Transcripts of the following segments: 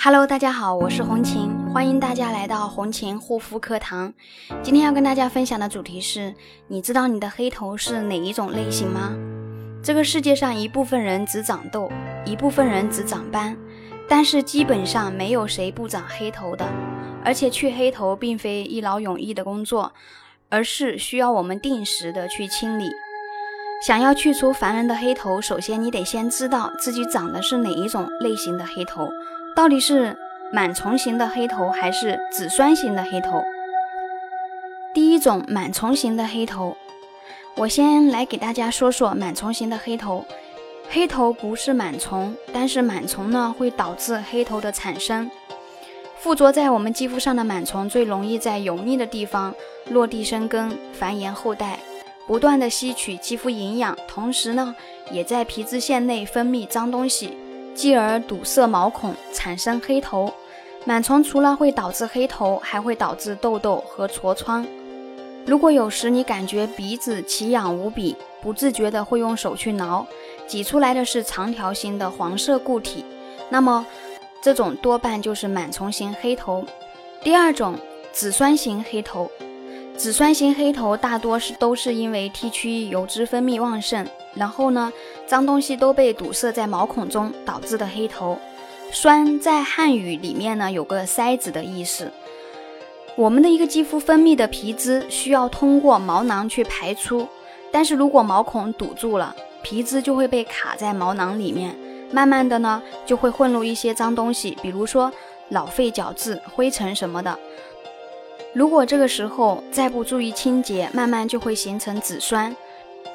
Hello，大家好，我是红琴，欢迎大家来到红琴护肤课堂。今天要跟大家分享的主题是：你知道你的黑头是哪一种类型吗？这个世界上一部分人只长痘，一部分人只长斑，但是基本上没有谁不长黑头的。而且去黑头并非一劳永逸的工作，而是需要我们定时的去清理。想要去除烦人的黑头，首先你得先知道自己长的是哪一种类型的黑头。到底是螨虫型的黑头还是紫酸型的黑头？第一种螨虫型的黑头，我先来给大家说说螨虫型的黑头。黑头不是螨虫，但是螨虫呢会导致黑头的产生。附着在我们肌肤上的螨虫最容易在油腻的地方落地生根、繁衍后代，不断的吸取肌肤营养，同时呢也在皮脂腺内分泌脏东西。继而堵塞毛孔，产生黑头。螨虫除了会导致黑头，还会导致痘痘和痤疮。如果有时你感觉鼻子奇痒无比，不自觉的会用手去挠，挤出来的是长条形的黄色固体，那么这种多半就是螨虫型黑头。第二种，紫酸型黑头。紫酸型黑头大多是都是因为 T 区油脂分泌旺盛，然后呢，脏东西都被堵塞在毛孔中导致的黑头。酸在汉语里面呢有个塞子的意思。我们的一个肌肤分泌的皮脂需要通过毛囊去排出，但是如果毛孔堵住了，皮脂就会被卡在毛囊里面，慢慢的呢就会混入一些脏东西，比如说老废角质、灰尘什么的。如果这个时候再不注意清洁，慢慢就会形成紫酸，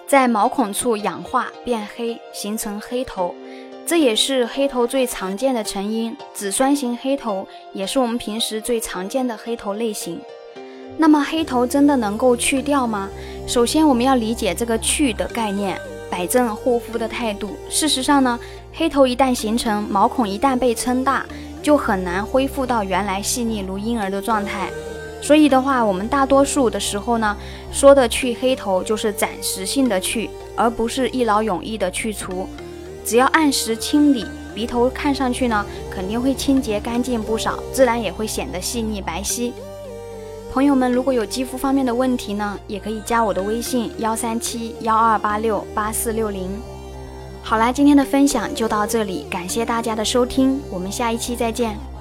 在毛孔处氧化变黑，形成黑头，这也是黑头最常见的成因。紫酸型黑头也是我们平时最常见的黑头类型。那么黑头真的能够去掉吗？首先我们要理解这个去的概念，摆正护肤的态度。事实上呢，黑头一旦形成，毛孔一旦被撑大，就很难恢复到原来细腻如婴儿的状态。所以的话，我们大多数的时候呢，说的去黑头就是暂时性的去，而不是一劳永逸的去除。只要按时清理，鼻头看上去呢，肯定会清洁干净不少，自然也会显得细腻白皙。朋友们，如果有肌肤方面的问题呢，也可以加我的微信幺三七幺二八六八四六零。好啦，今天的分享就到这里，感谢大家的收听，我们下一期再见。